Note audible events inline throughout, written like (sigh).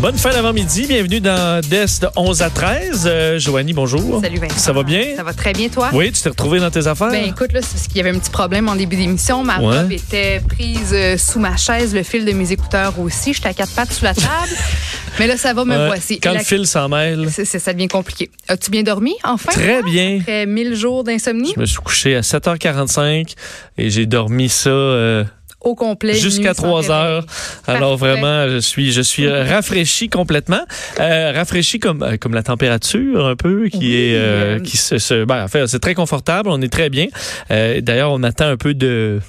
Bonne fin d'avant-midi. Bienvenue dans DES de 11 à 13. Euh, Joanie, bonjour. Salut Vincent. Ça va bien? Ça va très bien, toi? Oui, tu t'es retrouvé dans tes affaires? Ben écoute, là, c'est parce qu'il y avait un petit problème en début d'émission. Ma Ouais. robe était prise euh, sous ma chaise, le fil de mes écouteurs aussi. J'étais à quatre pattes sous la table. (laughs) Mais là, ça va, me voici. Quand La- le fil s'en mêle, ça devient compliqué. As-tu bien dormi, enfin? Très toi? bien. Après 1000 jours d'insomnie? je me suis couché à 7h45 et j'ai dormi ça euh, Au complet. jusqu'à nuit sans 3 réveil. heures. Alors Parfait. vraiment, je suis, je suis euh, rafraîchi complètement. Euh, rafraîchi comme, euh, comme la température un peu, qui Oui, est, euh, euh, qui se, se- ben, en fait, c'est très confortable. On est très bien. Euh, D'ailleurs, on attend un peu de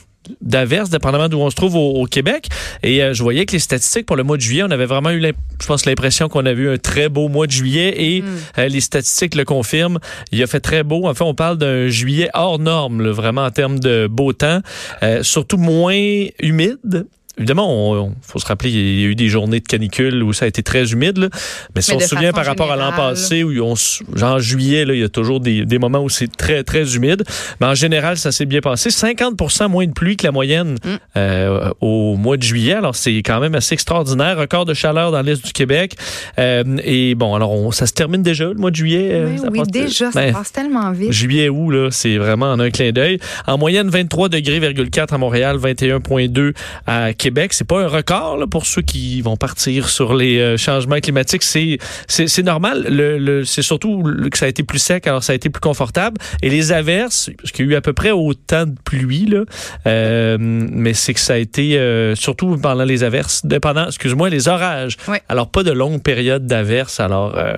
d'averses, dépendamment d'où on se trouve au, au Québec. Et euh, je voyais que les statistiques pour le mois de juillet, on avait vraiment eu, je pense, l'impression qu'on avait eu un très beau mois de juillet et Hmm. euh, les statistiques le confirment. Il a fait très beau. En fait, on parle d'un juillet hors norme, là, vraiment en termes de beau temps, Euh, surtout moins humide. Évidemment, il faut se rappeler, il y a eu des journées de canicule où ça a été très humide. là. Mais si Mais on se souvient par rapport à l'an passé, où on, en juillet, là, il y a toujours des, des moments où c'est très, très humide. Mais en général, ça s'est bien passé. 50% moins de pluie que la moyenne Mm. euh, au mois de juillet. Alors, c'est quand même assez extraordinaire. Record de chaleur dans l'est du Québec. Euh, et bon, alors, on- ça se termine déjà, le mois de juillet. euh, Oui, ça oui, passe- déjà, ça Ben, passe tellement vite. Juillet août là, c'est vraiment en un clin d'œil. En moyenne 23 degrés 4 à Montréal, 21.2 à Québec. C'est pas un record là, pour ceux qui vont partir sur les euh, changements climatiques. C'est normal. Le, le- c'est surtout que ça a été plus sec, alors ça a été plus confortable. Et les averses, parce qu'il y a eu à peu près autant de pluie là, euh, mais c'est que ça a été euh, surtout pendant les averses, pendant, excuse-moi, les orages. Ouais. Alors pas de longues périodes d'averses. Alors euh,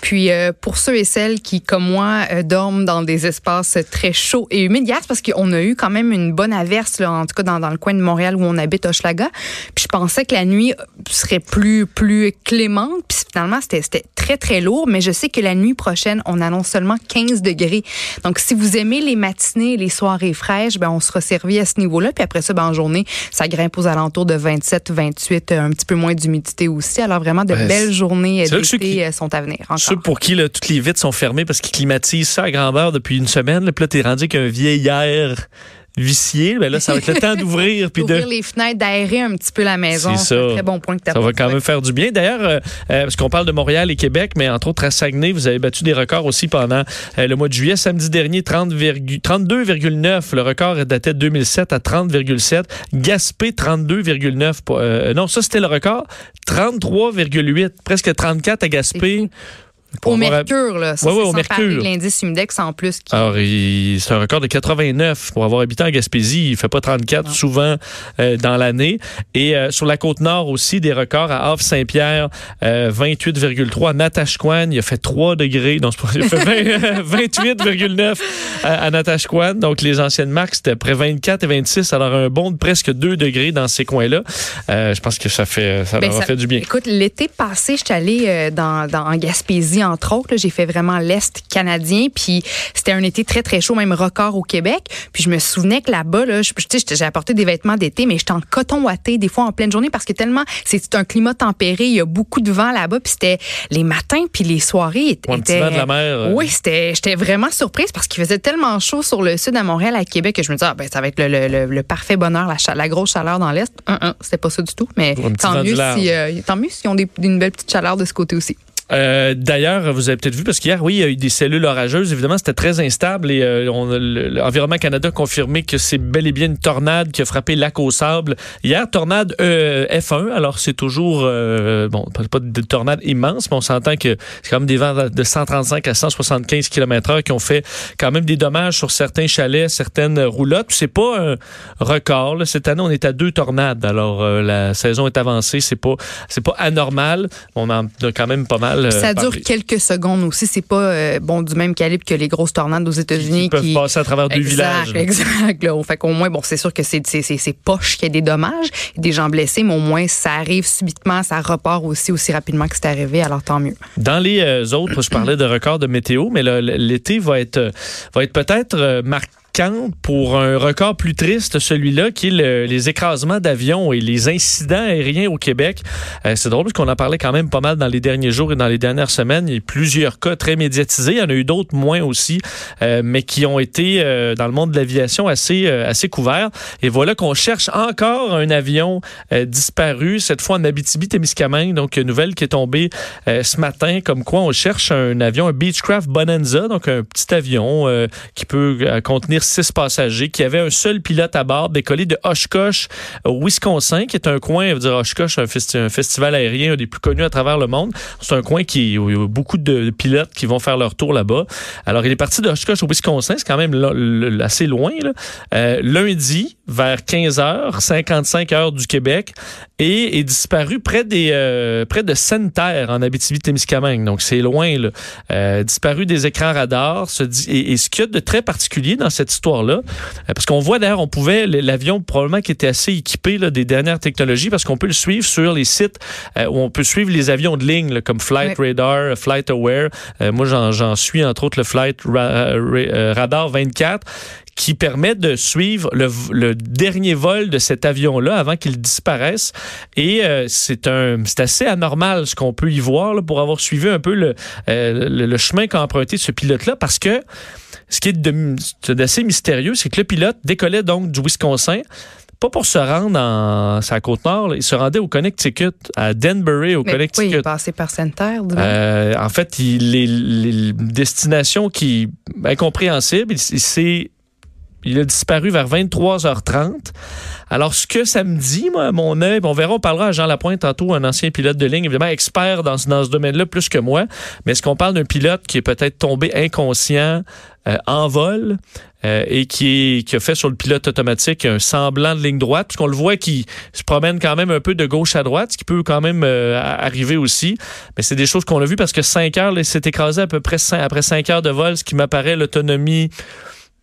Puis pour ceux et celles qui, comme moi, dorment dans des espaces très chauds et humides, hier, c'est parce qu'on a eu quand même une bonne averse, là, en tout cas dans, dans le coin de Montréal où on habite, Hochelaga. Puis je pensais que la nuit serait plus plus clémente. Puis finalement, c'était très, très lourd. Mais je sais que la nuit prochaine, on annonce seulement 15 degrés. Donc, si vous aimez les matinées, les soirées fraîches, ben on sera servi à ce niveau-là. Puis après ça, ben, en journée, ça grimpe aux alentours de 27, 28, euh, un petit peu moins d'humidité aussi. Alors vraiment, de belles journées euh, d'été qui- euh, sont à venir. encore. Ceux pour qui là, toutes les vitres sont fermées parce qu'ils climatisent ça à grandeur depuis une semaine, là, puis là, t'es rendu qu'un vieil air vicié, ben là, ça va être le temps d'ouvrir puis (laughs) de. Les fenêtres, d'aérer un petit peu la maison. C'est C'est un très bon point que tu Ça va quand même faire du bien. D'ailleurs, euh, euh, parce qu'on parle de Montréal et Québec, mais entre autres à Saguenay, vous avez battu des records aussi pendant euh, le mois de juillet. Samedi dernier, 30 virgu- 32,9. Le record datait de 2007 à 30,7. Gaspé, 32,9. pour- euh, non, ça, c'était le record. 33,8. Presque 34 à Gaspé. Au mercure, là. Ça, ouais, c'est au mercure. l'indice humidex en plus. Qui... Alors, c'est un record de 89 pour avoir habité en Gaspésie. Il fait pas 34 Non. souvent euh, dans l'année. Et euh, sur la côte nord aussi, des records à Havre-Saint-Pierre, euh, 28,3. À Natashquan, il a fait 3 degrés. Pas, il a fait 20, 28,9 à, à Natashquan. Donc, les anciennes marques, c'était près 24 et 26. Alors, un bond de presque 2 degrés dans ces coins-là. Euh, je pense que ça fait, ça Ben, leur a ça- fait du bien. Écoute, l'été passé, j'étais allée euh, dans, dans, en Gaspésie, entre autres. J'ai fait vraiment l'Est canadien. Puis c'était un été très, très chaud, même record au Québec. Puis je me souvenais que là-bas, là, j'ai apporté des vêtements d'été, mais j'étais en coton ouaté des fois en pleine journée parce que tellement c'est un climat tempéré, il y a beaucoup de vent là-bas. Puis c'était les matins puis les soirées étaient... Un petit vent de la mer, euh. Oui, j'étais vraiment surprise parce qu'il faisait tellement chaud sur le sud à Montréal, à Québec, que je me disais, ah, ben, ça va être le, le- le- le parfait bonheur, la, grosse chaleur dans l'Est. C'était pas ça du tout. Mais petit tant mieux, si, euh, tant mieux s'ils ont des, une belle petite chaleur de ce côté aussi. Euh, D'ailleurs, vous avez peut-être vu, parce qu'hier, oui, il y a eu des cellules orageuses. Évidemment, c'était très instable et euh, l'Environnement Canada a confirmé que c'est bel et bien une tornade qui a frappé Lac au Sable. Hier, tornade euh, F1. Alors, c'est toujours, bon, pas, de tornade immense, mais on s'entend que c'est quand même des vents de 135 à 175 km heure qui ont fait quand même des dommages sur certains chalets, certaines roulottes. C'est pas un record. Cette année, on est à deux tornades. Alors, la saison est avancée. C'est pas, c'est pas anormal. On en a quand même pas mal. Euh, ça dure parlé. quelques secondes aussi. C'est pas euh, bon du même calibre que les grosses tornades aux États-Unis Qui peuvent passer à travers deux exact, villages. là. Exact. Là. Fait qu'au moins, bon, c'est sûr que c'est c'est c'est- c'est poche qu'il y a des dommages, des gens blessés, mais au moins ça arrive subitement, ça repart aussi aussi rapidement que c'est arrivé. Alors tant mieux. Dans les euh, autres, je parlais de records de météo, mais l'été va être, euh, va être peut-être euh, marqué pour un record plus triste, celui-là, qui est les écrasements d'avions et les incidents aériens au Québec. Euh, c'est drôle parce qu'on en parlait quand même pas mal dans les derniers jours et dans les dernières semaines. Il y a eu plusieurs cas très médiatisés. Il y en a eu d'autres moins aussi, euh, mais qui ont été euh, dans le monde de l'aviation assez, assez couverts. Et voilà qu'on cherche encore un avion disparu, cette fois en Abitibi-Témiscamingue. Donc, une nouvelle qui est tombée ce matin, comme quoi on cherche un avion, un Beechcraft Bonanza, donc un petit avion qui peut contenir six passagers, qui avait un seul pilote à bord, décollé de Oshkosh au Wisconsin, qui est un coin, je veux dire, Oshkosh, un, un festival aérien des plus connus à travers le monde. C'est un coin qui où il y a beaucoup de pilotes qui vont faire leur tour là-bas. Alors, il est parti de Oshkosh au Wisconsin, c'est quand même assez loin. Euh, lundi, vers 15h, 55 heures du Québec, et est disparu près des euh, près de Sainte-Terre en Abitibi-Témiscamingue. Donc, c'est loin. Là. Euh, disparu des écrans radars. et, et ce qu'il y a de très particulier dans cette histoire-là, parce qu'on voit d'ailleurs, on pouvait, l'avion probablement qui était assez équipé là, des dernières technologies, parce qu'on peut le suivre sur les sites euh, où on peut suivre les avions de ligne, comme Flight Radar, Flight Aware. Euh, moi, j'en suis entre autres le Flight euh, Radar 24 qui permet de suivre le, dernier vol de cet avion-là avant qu'il disparaisse. Et c'est un, c'est assez anormal ce qu'on peut y voir là, pour avoir suivi un peu le, le chemin qu'a emprunté ce pilote-là, parce que ce qui est d'assez mystérieux, c'est que le pilote décollait donc du Wisconsin pas pour se rendre en sa côte nord, il se rendait au Connecticut, à Denbury, au Connecticut. Oui, il passé par Sainte-Terre. Euh, en fait, il, les, les destinations qui incompréhensibles, il, il a disparu vers 23h30. Alors, ce que ça me dit, moi, mon œil, on verra, on parlera à Jean Lapointe tantôt, un ancien pilote de ligne, évidemment expert dans, ce domaine-là plus que moi. Mais est-ce qu'on parle d'un pilote qui est peut-être tombé inconscient, euh, en vol euh, et qui, a fait sur le pilote automatique un semblant de ligne droite, puisqu'on le voit qui se promène quand même un peu de gauche à droite, ce qui peut quand même euh, arriver aussi. Mais c'est des choses qu'on a vues parce que 5 heures, s'est écrasé à peu près après 5 heures de vol, ce qui m'apparaît l'autonomie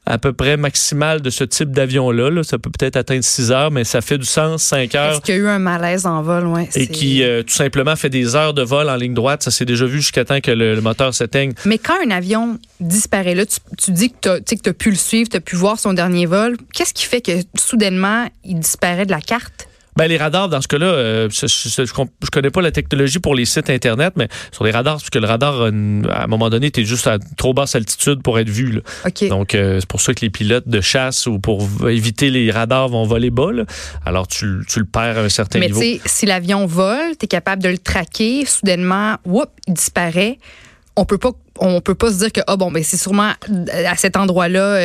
à peu près maximale de ce type d'avion-là. Ça peut peut-être atteindre 6 heures, mais ça fait du sens, 5 heures. Est-ce qu'il y a eu un malaise en vol? Ouais, et qui, euh, tout simplement, fait des heures de vol en ligne droite. Ça s'est déjà vu jusqu'à temps que le, moteur s'éteigne. Mais quand un avion disparaît, là, tu, dis que tu as pu le suivre, tu as pu voir son dernier vol. Qu'est-ce qui fait que, soudainement, il disparaît de la carte? Ben, les radars, dans ce cas-là, euh, je, je, connais pas la technologie pour les sites Internet, mais sur les radars, parce que le radar, euh, à un moment donné, tu es juste à trop basse altitude pour être vu. Là. Donc, euh, c'est pour ça que les pilotes de chasse ou pour éviter les radars vont voler bas. Alors, tu, tu, le perds à un certain niveau. Mais tu sais, si l'avion vole, tu es capable de le traquer, soudainement, whoop, il disparaît. On peut pas on peut pas se dire que ah bon ben c'est sûrement à cet endroit-là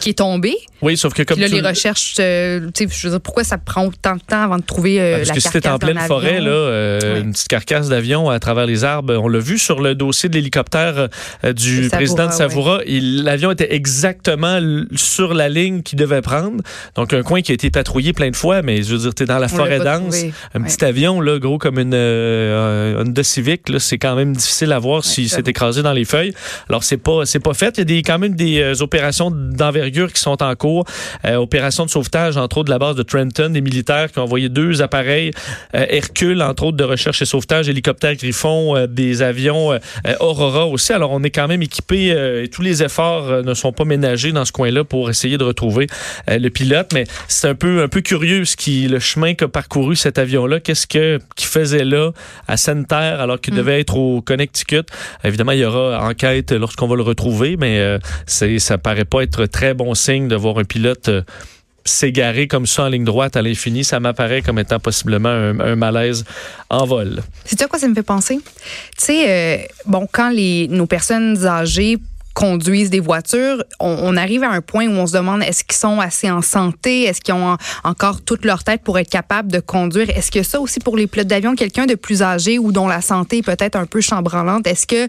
qui est tombé. Oui, sauf que comme là, les recherches, euh, tu sais, je veux dire, pourquoi ça prend autant de temps avant de trouver euh, ah, parce la que c'était en pleine forêt, là, euh, une petite carcasse d'avion à travers les arbres. On l'a vu sur le dossier de l'hélicoptère du président de Savoura. L'avion était exactement sur la ligne qu'il devait prendre. Donc, un coin qui a été patrouillé plein de fois, mais je veux dire, tu es dans la forêt dense. Un petit avion, là, gros comme une Honda Civic, là, c'est quand même difficile à voir s'il s'est écrasé dans les feuilles. Alors, c'est pas, c'est pas fait. Il y a des, quand même des opérations d'envergure qui sont en cours euh, opération de sauvetage, entre autres, de la base de Trenton, des militaires qui ont envoyé deux appareils euh, Hercule, entre autres, de recherche et sauvetage, hélicoptères Griffon, euh, des avions Aurora aussi. Alors, on est quand même équipé et tous les efforts ne sont pas ménagés dans ce coin-là pour essayer de retrouver le pilote. Mais c'est un peu, un peu curieux ce qui, le chemin qu'a parcouru cet avion-là. Qu'est-ce que, qu'il faisait là, à Sainte-Terre, alors qu'il mm. devait être au Connecticut? Évidemment, il y aura enquête lorsqu'on va le retrouver, mais c'est, ça paraît pas être très bon signe de voir un pilote euh, s'égarer comme ça en ligne droite à l'infini, ça m'apparaît comme étant possiblement un, malaise en vol. C'est à quoi ça me fait penser? Tu sais, euh, bon, quand les, nos personnes âgées conduisent des voitures, on, arrive à un point où on se demande est-ce qu'ils sont assez en santé, est-ce qu'ils ont encore toute leur tête pour être capables de conduire? Est-ce que ça aussi pour les pilotes d'avion, quelqu'un de plus âgé ou dont la santé est peut-être un peu chambranlante, est-ce que,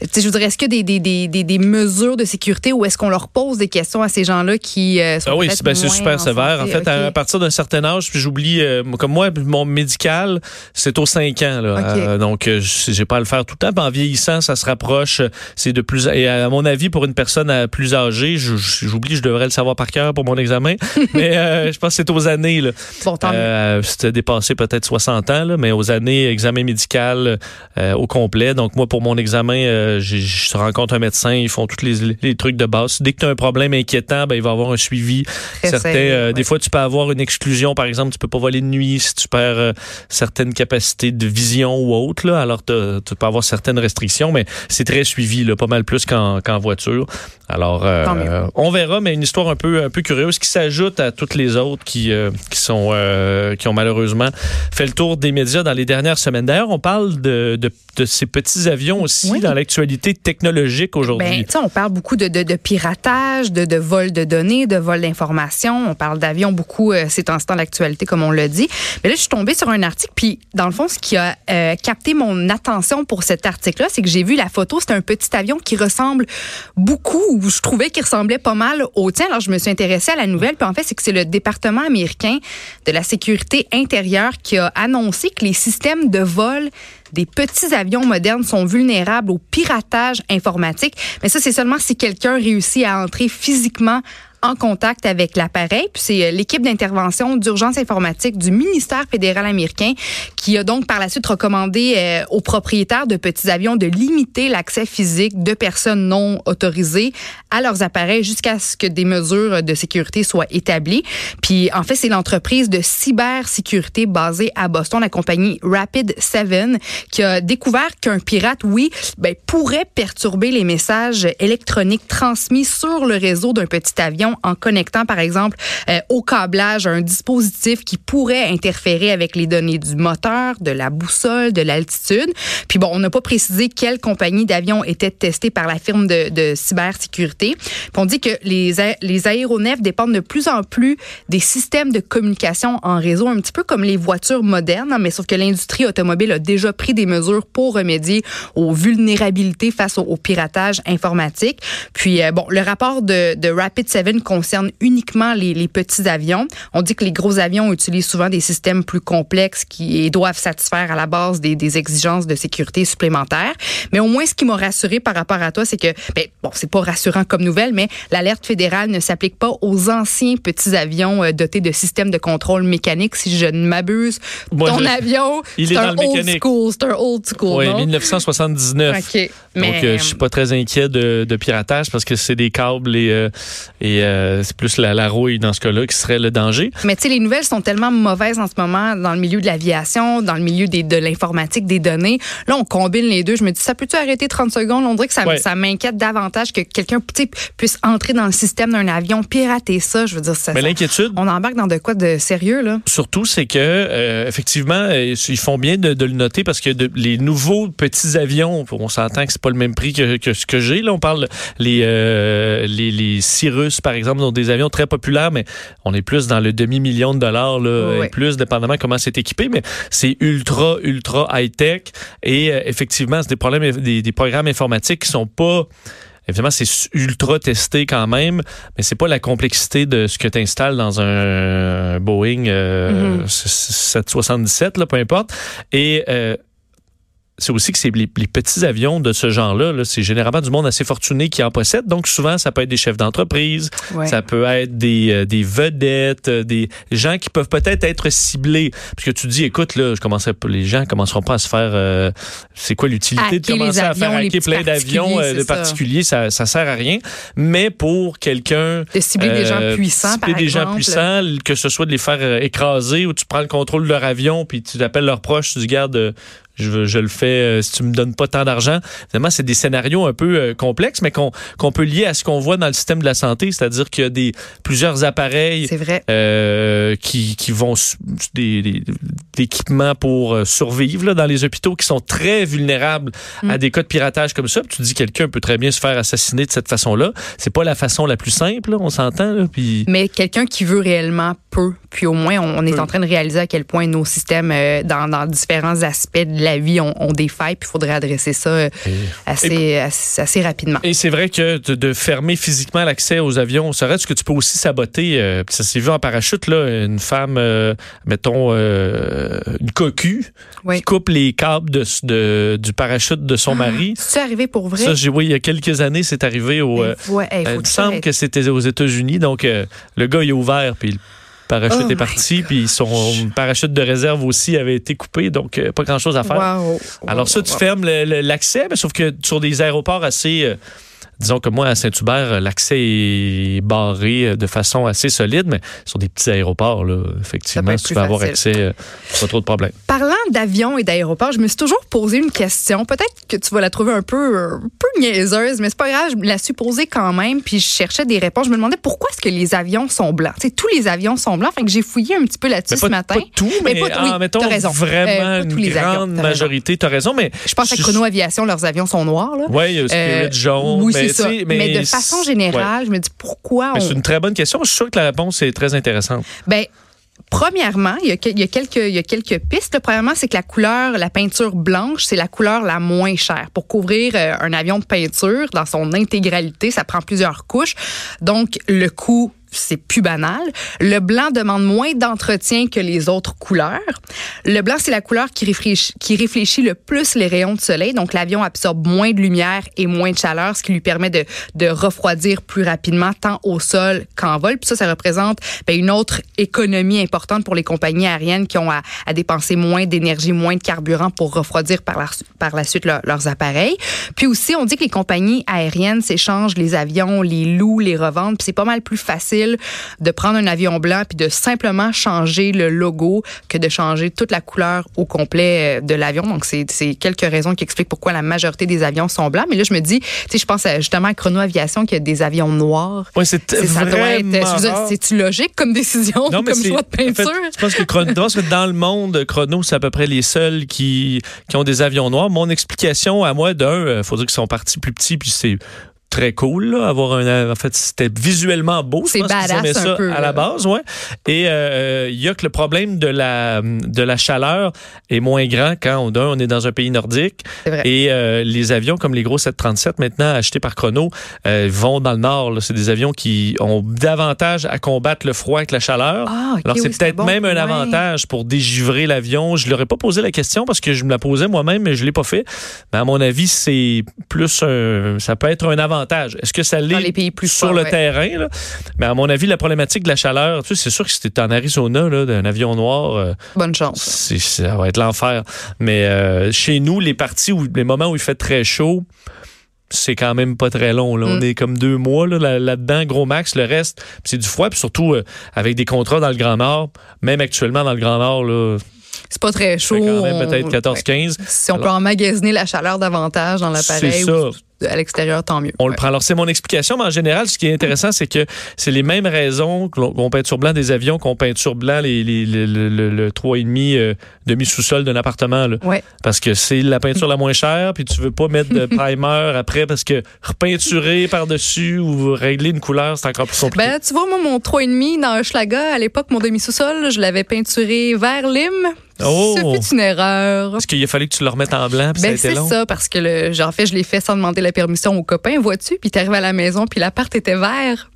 je voudrais, est-ce que des, des, des, des, mesures de sécurité ou est-ce qu'on leur pose des questions à ces gens-là qui euh, sont ah oui, ben, c'est super sévère. En fait, à, partir d'un certain âge, puis j'oublie, euh, comme moi, mon médical, c'est aux 5 ans. Là, euh, donc, j'ai pas à le faire tout le temps. en vieillissant, ça se rapproche. C'est de plus, et à mon mon avis pour une personne euh, plus âgée, j'oublie, je devrais le savoir par cœur pour mon examen, (laughs) mais euh, je pense que c'est aux années. Là. Bon, euh, C'était dépassé peut-être 60 ans, là, mais aux années examen médical euh, au complet. Donc moi, pour mon examen, je rencontre un médecin, ils font tous les, les trucs de base. Dès que tu as un problème inquiétant, ben, il va avoir un suivi. Certains, Des fois, tu peux avoir une exclusion, par exemple, tu peux pas voler de nuit si tu perds certaines capacités de vision ou autre. Là, alors, tu peux avoir certaines restrictions, mais c'est très suivi, là, pas mal plus qu'en voiture. Alors, euh, on verra, mais une histoire un peu, un peu curieuse qui s'ajoute à toutes les autres qui, euh, qui, sont, euh, qui ont malheureusement fait le tour des médias dans les dernières semaines. D'ailleurs, on parle de, de, de, ces petits avions aussi dans l'actualité technologique aujourd'hui. Ben, on parle beaucoup de, de, de piratage, de, de vol de données, de vol d'informations. On parle d'avions beaucoup ces temps-ci dans l'actualité, comme on l'a dit. Mais là, je suis tombée sur un article, puis dans le fond, ce qui a capté mon attention pour cet article-là, c'est que j'ai vu la photo. C'est un petit avion qui ressemble beaucoup, ou je trouvais qu'il ressemblait pas mal au tien. Alors, je me suis intéressée à la nouvelle. Puis en fait, c'est que c'est le département américain de la sécurité intérieure qui a annoncé que les systèmes de vol des petits avions modernes sont vulnérables au piratage informatique. Mais ça, c'est seulement si quelqu'un réussit à entrer physiquement en contact avec l'appareil. Puis c'est euh, l'équipe d'intervention d'urgence informatique du ministère fédéral américain qui a donc par la suite recommandé euh, aux propriétaires de petits avions de limiter l'accès physique de personnes non autorisées à leurs appareils jusqu'à ce que des mesures de sécurité soient établies. Puis en fait, c'est l'entreprise de cybersécurité basée à Boston, la compagnie Rapid 7, qui a découvert qu'un pirate, oui, ben, pourrait perturber les messages électroniques transmis sur le réseau d'un petit avion en connectant, par exemple, euh, au câblage un dispositif qui pourrait interférer avec les données du moteur, de la boussole, de l'altitude. Puis bon, on n'a pas précisé quelle compagnie d'avion était testée par la firme de, de cybersécurité. Puis on dit que les, les aéronefs dépendent de plus en plus des systèmes de communication en réseau, un petit peu comme les voitures modernes, hein, mais sauf que l'industrie automobile a déjà pris des mesures pour remédier aux vulnérabilités face au, piratage informatique. Puis euh, bon, le rapport de, de Rapid 7 concerne uniquement les, les, petits avions. On dit que les gros avions utilisent souvent des systèmes plus complexes qui doivent satisfaire à la base des, des exigences de sécurité supplémentaires. Mais au moins, ce qui m'a rassuré par rapport à toi, c'est que, ben, bon, c'est pas rassurant comme nouvelle, mais l'alerte fédérale ne s'applique pas aux anciens petits avions euh, dotés de systèmes de contrôle mécanique. Si je ne m'abuse, ton avion, c'est un old school, c'est un old school. Oui, 1979. OK. Mais, Donc, euh, je suis pas très inquiet de, de piratage parce que c'est des câbles et, euh, et euh, c'est plus la, rouille dans ce cas-là qui serait le danger. Mais tu sais, les nouvelles sont tellement mauvaises en ce moment dans le milieu de l'aviation, dans le milieu des, de l'informatique, des données. Là, on combine les deux. Je me dis, ça peut-tu arrêter 30 secondes? On dirait que ça, ça m'inquiète davantage que quelqu'un puisse entrer dans le système d'un avion, pirater ça. Je veux dire, ça. Mais l'inquiétude? On embarque dans de quoi de sérieux, là? Surtout, c'est que, euh, effectivement, euh, ils font bien de, le noter parce que les nouveaux petits avions, on s'entend que c'est pas le même prix que, ce que j'ai. Là, on parle les, les, les Cyrus, par exemple, dans des avions très populaires, mais on est plus dans le demi-million de dollars, là, et plus, dépendamment comment c'est équipé, mais c'est ultra, ultra high-tech. Et euh, effectivement, c'est des problèmes, des, des programmes informatiques qui sont pas Évidemment, c'est ultra testé quand même, mais c'est pas la complexité de ce que tu installes dans un Boeing euh, 777, mm-hmm. là, peu importe. Et euh, c'est aussi que c'est les, petits avions de ce genre-là, -là, c'est généralement du monde assez fortuné qui en possède. Donc souvent, ça peut être des chefs d'entreprise, ça peut être des, euh, des vedettes, euh, des gens qui peuvent peut-être être ciblés. Parce que tu dis, écoute, là, je commencerai les gens commenceront pas à se faire. Euh, c'est quoi l'utilité de commencer à faire hacker plein d'avions de particuliers ça, ça sert à rien. Mais pour quelqu'un de cibler des gens puissants, par des gens puissants, que ce soit de les faire écraser ou tu prends le contrôle de leur avion puis tu appelles leurs proches, tu dis garde je, je le fais euh, si tu me donnes pas tant d'argent. Évidemment, c'est des scénarios un peu euh, complexes, mais qu'on peut lier à ce qu'on voit dans le système de la santé, c'est-à-dire qu'il y a des plusieurs appareils euh, qui, qui vont des, des, équipements pour survivre là, dans les hôpitaux qui sont très vulnérables à mm. des cas de piratage comme ça. Puis tu dis quelqu'un peut très bien se faire assassiner de cette façon-là. C'est pas la façon la plus simple, on s'entend. Puis... Mais quelqu'un qui veut réellement peu. Puis au moins, on, est en train de réaliser à quel point nos systèmes, euh, dans, dans différents aspects de la vie, ont, ont des failles. Puis il faudrait adresser ça euh, assez, assez, assez rapidement. Et c'est vrai que de, de fermer physiquement l'accès aux avions, ça reste que tu peux aussi saboter. euh, ça s'est vu en parachute, là, une femme, euh, mettons, euh, une cocu, Oui. qui coupe les câbles de, de- du parachute de son mari? C'est arrivé pour vrai? Ça, j'ai oui, il y a quelques années, c'est arrivé au. ouais, hey, faut il me semble que c'était aux États-Unis. Donc, le gars, il a ouvert, puis le parachute Oh est parti, puis son parachute de réserve aussi avait été coupé. Donc, euh, pas grand-chose à faire. Wow. Alors ça, tu Wow. fermes l'accès, mais sauf que sur des aéroports assez... euh, disons que moi, à Saint-Hubert, l'accès est barré euh, de façon assez solide, mais sur des petits aéroports, là, effectivement, tu veux avoir accès, euh, pas trop de problèmes. Parlant d'avions et d'aéroports, je me suis toujours posé une question. Peut-être que tu vas la trouver un peu, un peu niaiseuse, mais c'est pas grave. Je me la suis posée quand même, puis je cherchais des réponses. Je me demandais pourquoi est-ce que les avions sont blancs? Tous les avions sont blancs. Fait que j'ai fouillé un petit peu là-dessus ce matin. pas tout, mais, Mais pas- oui, mettons t'as raison. vraiment Euh, une les grande majorité. Tu as raison, mais... Je pense à Chrono Aviation, leurs avions sont noirs. Là. Oui, il y a Spirit Euh, jaune. oui, mais, ça. sais, Mais, de façon ouais. générale, je me dis pourquoi on... C'est une très bonne question. Je suis sûr que la réponse est très intéressante. Ben, premièrement, il y a, il y a quelques, il y a quelques pistes. Premièrement, c'est que la couleur, la peinture blanche, c'est la couleur la moins chère. Pour couvrir euh, un avion de peinture dans son intégralité, ça prend plusieurs couches. Donc, le coût c'est plus banal. Le blanc demande moins d'entretien que les autres couleurs. Le blanc, c'est la couleur qui réfléchit, le plus les rayons de soleil. Donc, l'avion absorbe moins de lumière et moins de chaleur, ce qui lui permet de, refroidir plus rapidement, tant au sol qu'en vol. Puis ça, ça représente ben, une autre économie importante pour les compagnies aériennes qui ont à, dépenser moins d'énergie, moins de carburant pour refroidir par la, suite leur- leurs appareils. Puis aussi, on dit que les compagnies aériennes s'échangent les avions, les louent, les revendent. Puis c'est pas mal plus facile de prendre un avion blanc puis de simplement changer le logo que de changer toute la couleur au complet euh, de l'avion. Donc, c'est c'est quelques raisons qui expliquent pourquoi la majorité des avions sont blancs. Mais là, je me dis, tu sais, je pense à, justement à Chrono Aviation qui a des avions noirs. Oui, c'est C'est- Ça doit être, c'est-tu logique comme décision, Non, mais comme c'est- choix de en fait, peinture? je pense que, Chrono- dans le monde, Chrono, c'est à peu près les seuls qui, qui ont des avions noirs. Mon explication à moi, d'un, il faut dire qu'ils sont partis plus petits, puis c'est très cool, là, avoir un. En fait, c'était visuellement beau. C'est badass aimaient un ça peu, à la base, ouais. Et euh, il y a que le problème de la de la chaleur est moins grand quand on, on est dans un pays nordique. Vrai. Et euh, les avions comme les gros 737 maintenant achetés par Chrono euh, vont dans le nord. C'est des avions qui ont davantage à combattre le froid que la chaleur. Ah, ok, Alors, c'est oui, peut-être bon même un avantage pour dégivrer l'avion. Je ne leur ai pas posé la question parce que je me la posais moi-même, mais je ne l'ai pas fait. Mais à mon avis, c'est plus un, ça peut être un avantage. Est-ce que ça l'est sur le ouais. terrain? là? Mais à mon avis, la problématique de la chaleur, tu sais, c'est sûr que si tu en Arizona, là, d'un avion noir, euh, Bonne chance. ça va être l'enfer. Mais euh, chez nous, les parties où les moments où il fait très chaud, c'est quand même pas très long. Là. On Mm. est comme deux mois là, là- là-dedans, gros max. Le reste, c'est du froid. Puis surtout, euh, avec des contrats dans le Grand Nord, même actuellement dans le Grand Nord, là, C'est pas très chaud. quand même on- peut-être 14-15. Si on peut emmagasiner la chaleur davantage dans l'appareil C'est ça. À l'extérieur, tant mieux. On le prend. Alors, c'est mon explication, mais en général, ce qui est intéressant, c'est que c'est les mêmes raisons qu'on qu'on peinture blanc des avions, qu'on peinture blanc les, les, les- le, le, le 3,5 euh, demi-sous-sol d'un appartement. Là. Ouais. Parce que c'est la peinture la moins chère, puis tu veux pas mettre de (laughs) primer après parce que repeinturer par-dessus ou régler une couleur, c'est encore plus compliqué. Ben, tu vois, moi, mon 3,5 dans Hochelaga, à l'époque, mon demi-sous-sol, je l'avais peinturé vert lime. Oh! Fait une erreur. Parce qu'il a fallu que tu le remettes en blanc, puis Ben, c'est ça, parce que le, genre, en fait, je l'ai fait sans demander la permission aux copains, vois-tu? Puis t'arrives à la maison, puis l'appart était vert.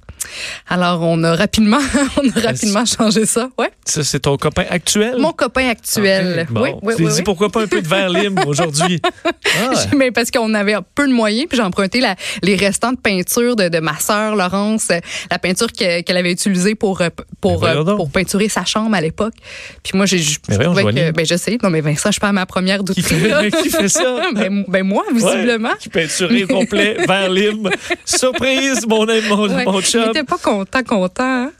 Alors, on a rapidement, (laughs) on a rapidement changé ça. Ouais. Ça, c'est ton copain actuel? Mon copain actuel. Ok, Bon. Oui, oui, oui, dit pourquoi pas un peu de verre lime (laughs) aujourd'hui? Ah, Mais parce qu'on avait un peu de moyens, puis j'ai emprunté la- les restants de peinture de, de ma sœur Laurence, euh, la peinture que- qu'elle avait utilisée pour euh, pour voyons euh, pour peinturer sa chambre à l'époque. Puis moi j'ai je Mais voyons, trouvais que ben je sais, non mais Vincent, je suis pas à ma première douterie. fait, qui fait ça? (laughs) ben, ben moi visiblement. Ouais, qui peinturé au complet, vert lime. Surprise, mon, ami, mon, Ouais. mon chum. Était pas content content. hein.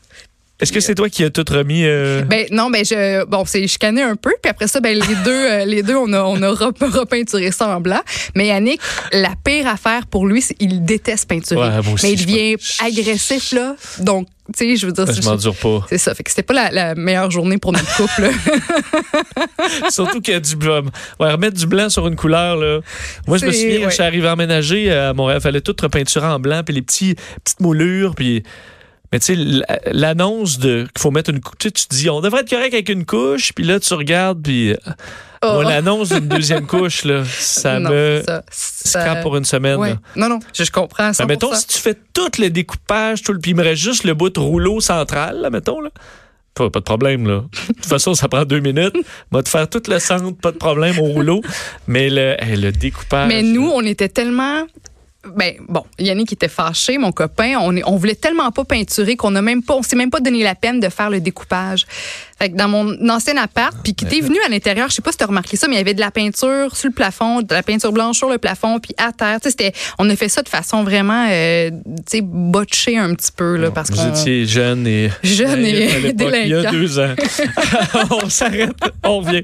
Est-ce que c'est toi qui as tout remis? euh, Ben non, ben je bon, c'est chicané un peu, puis après ça ben les deux euh, les deux on a on a rep- (laughs) repeinturé ça en blanc. Mais Yannick, la pire affaire pour lui, c'est il déteste peinturer. Ouais, moi aussi, mais il devient agressif là. Donc, tu sais, je veux dire je m'endure pas. c'est ça, fait que c'était pas la, la meilleure journée pour notre couple. (laughs) (laughs) Surtout qu'il y a du blanc. Ouais, remettre du blanc sur une couleur, là. Moi, je me souviens, quand ouais. je suis arrivé à emménager à Montréal, il fallait tout repeinturer en blanc, puis les petits, petites moulures, puis Mais tu sais, l'annonce de qu'il faut mettre une couche, tu te dis, on devrait être correct avec une couche, puis là, tu regardes, puis oh. l'annonce d'une deuxième (laughs) couche, là, ça me scrape pour une semaine. Non, non, je, comprends ça. Ben, mettons, si tu fais tout le découpage, tout le, puis il me reste juste le bout de rouleau central, là, mettons, là. Pas, de problème, là. De toute façon, ça prend deux minutes. (laughs) Va te faire tout le centre, pas de problème au rouleau. Mais le, le découpage. Mais nous, on était tellement ben bon, Yannick était fâché, mon copain. On, est, on voulait tellement pas peinturer qu'on a même pas, on s'est même pas donné la peine de faire le découpage. Fait que dans mon ancien appart, puis qui était venu à l'intérieur, je sais pas si tu as remarqué ça, mais il y avait de la peinture sur le plafond, de la peinture blanche sur le plafond, puis à terre. C'était, on a fait ça de façon vraiment, euh, tu sais, botchée un petit peu là, parce que vous étiez jeune et jeune (laughs) et délinquant. Il y a deux ans. (laughs) on s'arrête, on revient.